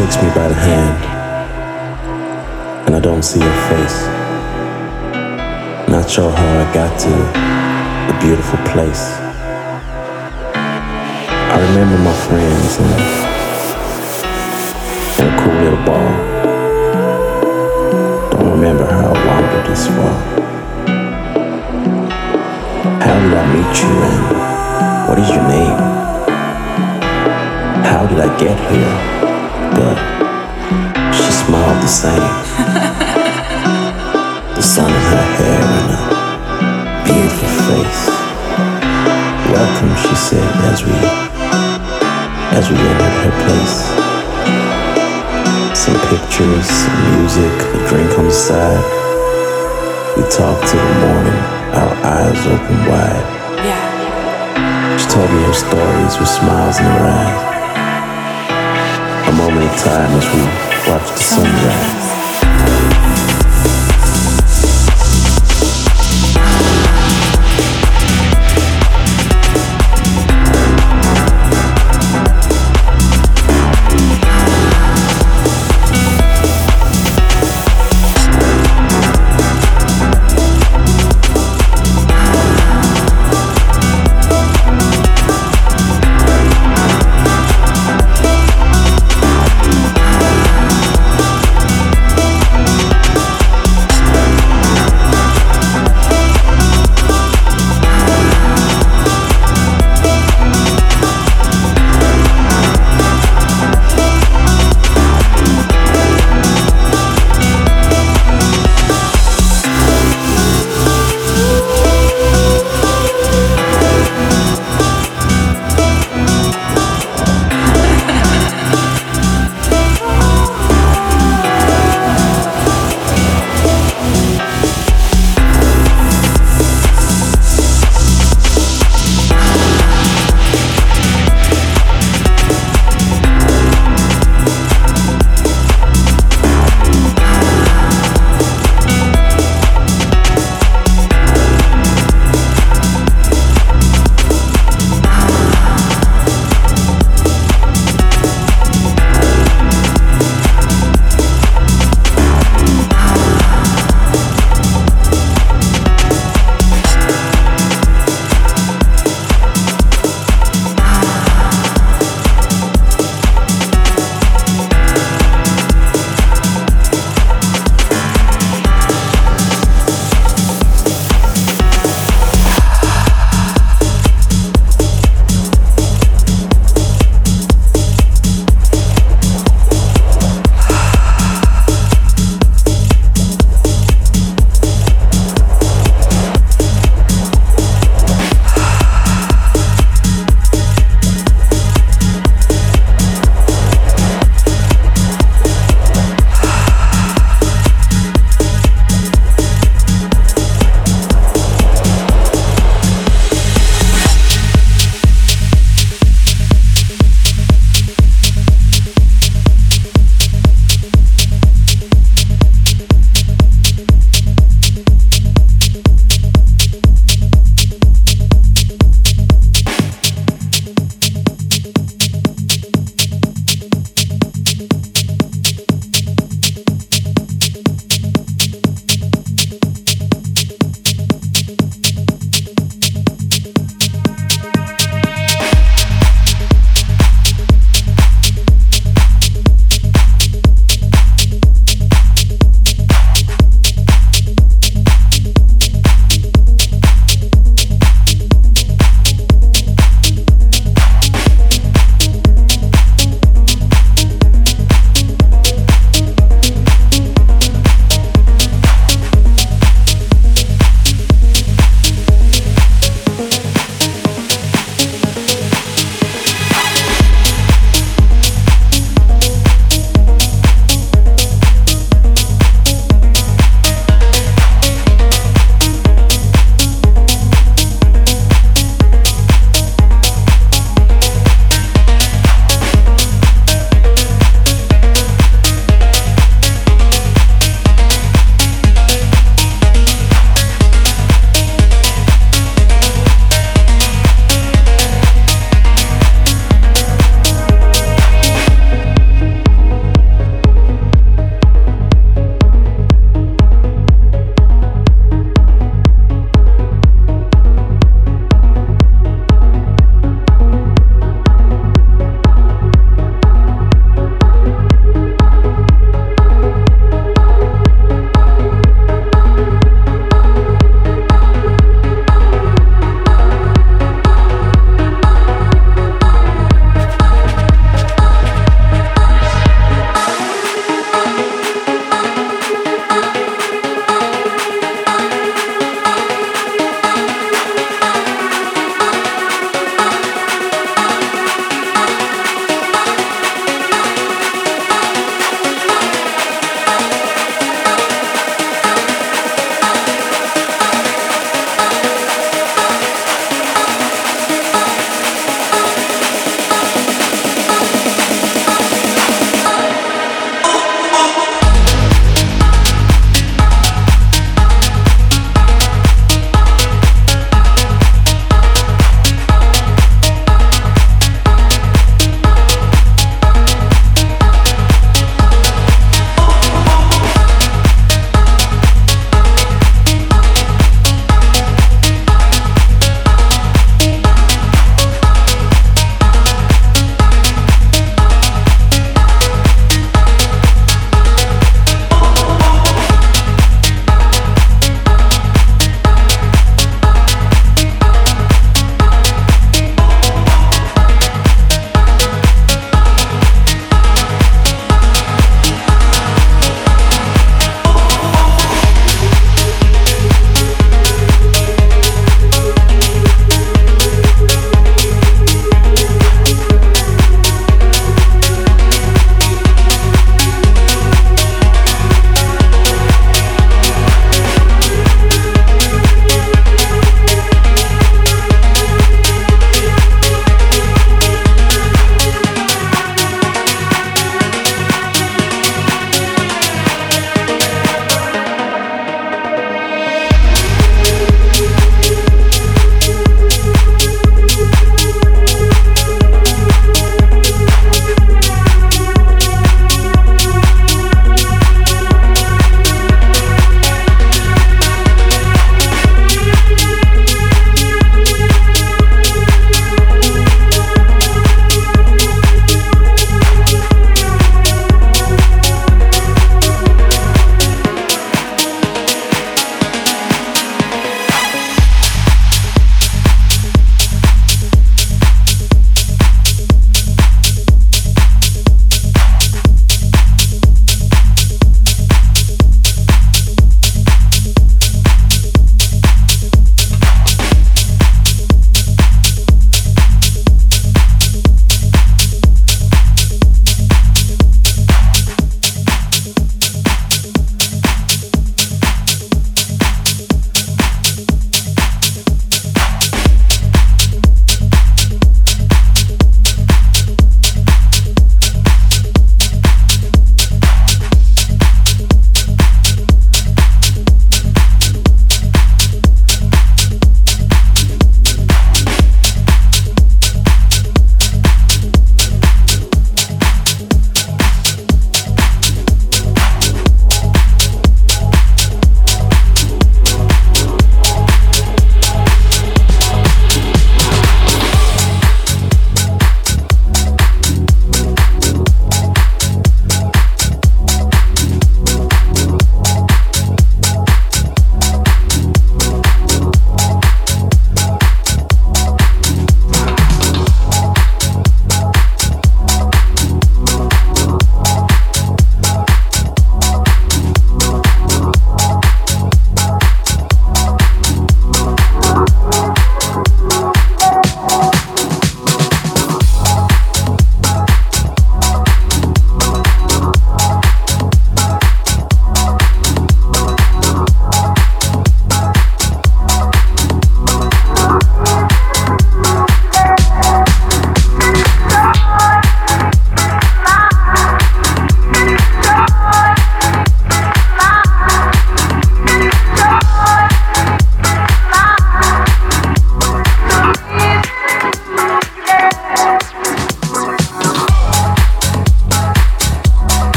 takes me by the hand, and I don't see your face. Not sure how I got to the beautiful place. I remember my friends and, and a cool little bar. Don't remember how I wandered this far. How did I meet you and what is your name? How did I get here? But she smiled the same. the sun in her hair and a beautiful face. Welcome, she said as we as we entered her place. Some pictures, some music, a drink on the side. We talked till the morning, our eyes open wide. Yeah. She told me her stories with smiles in her eyes. Time as we watch the sunrise.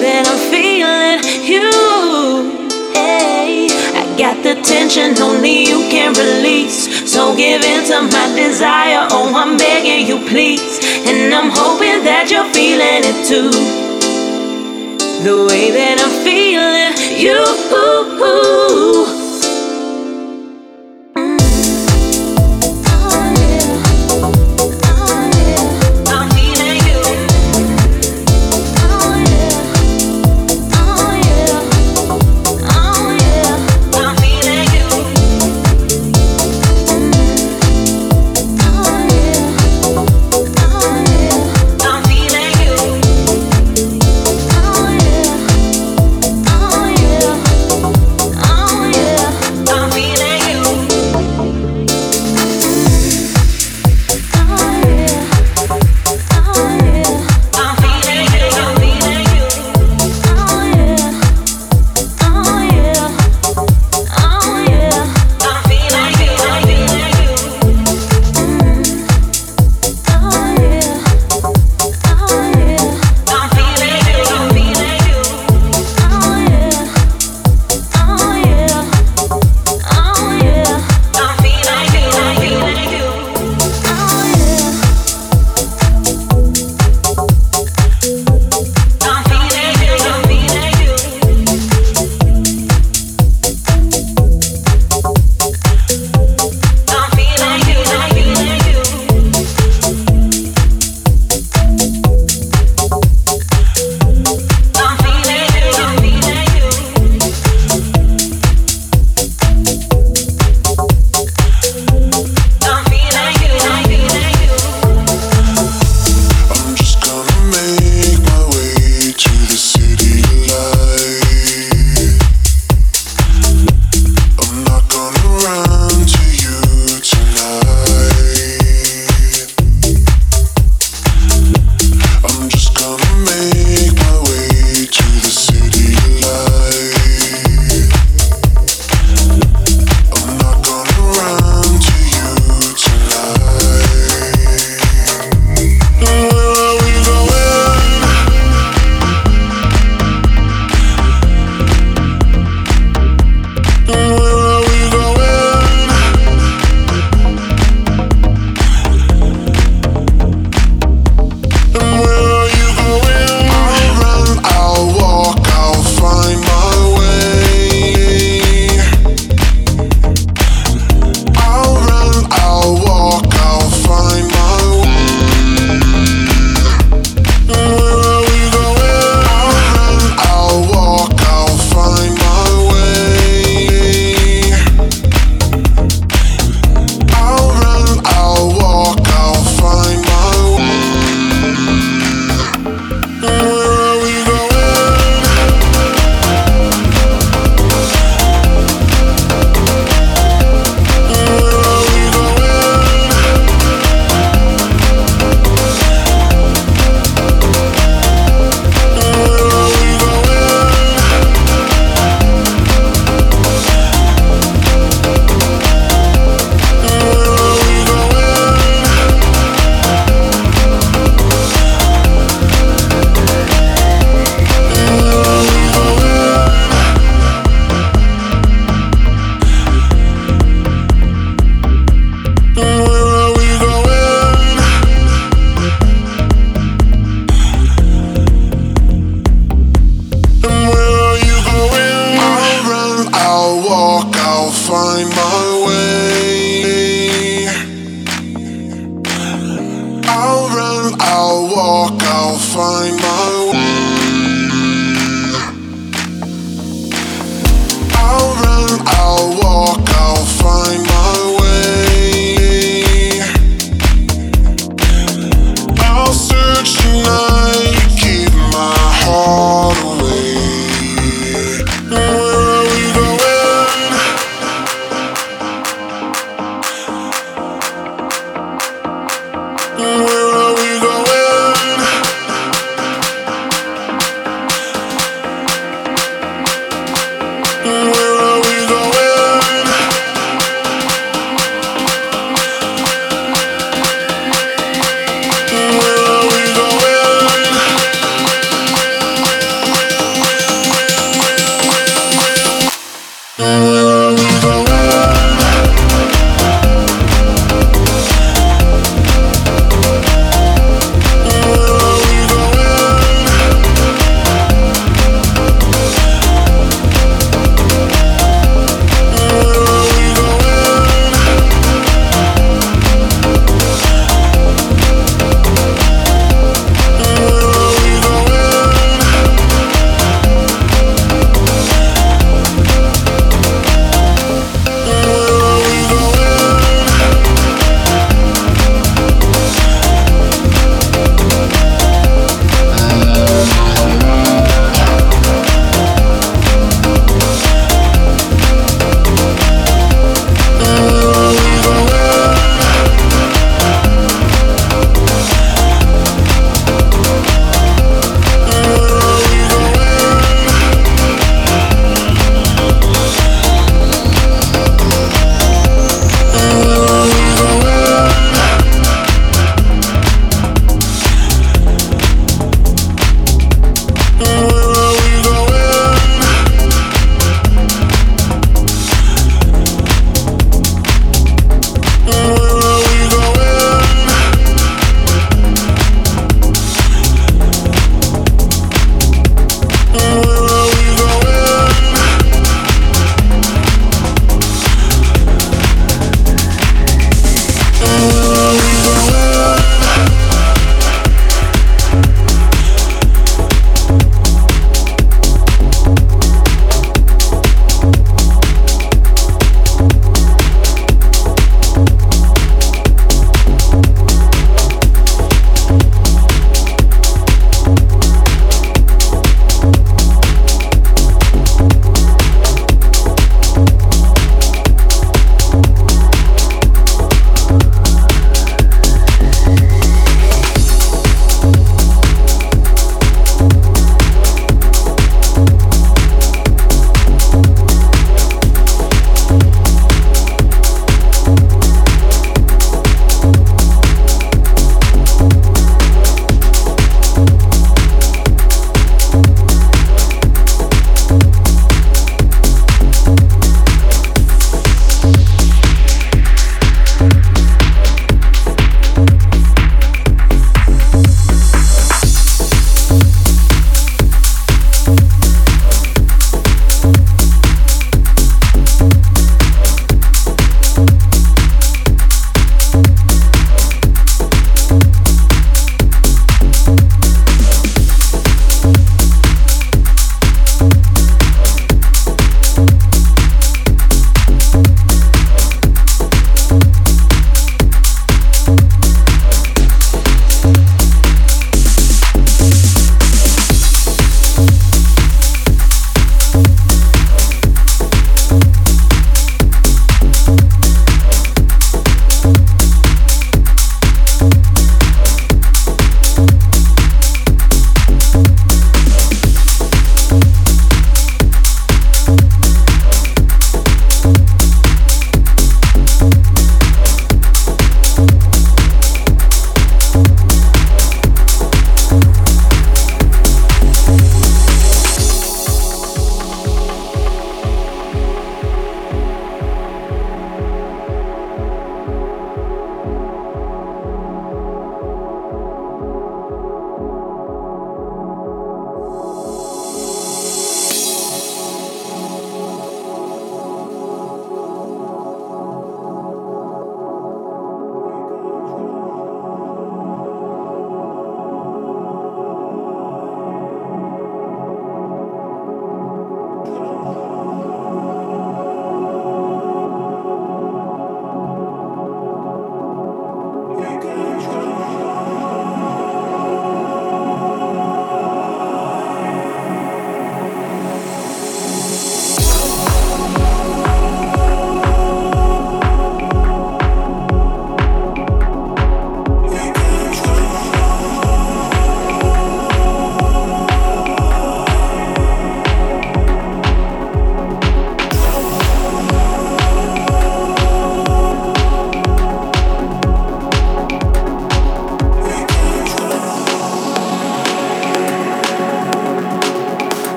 that I'm feeling you. Hey, I got the tension only you can release. So give in to my desire. Oh, I'm begging you, please. And I'm hoping that you're feeling it too. The way that I'm feeling you.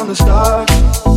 From the start.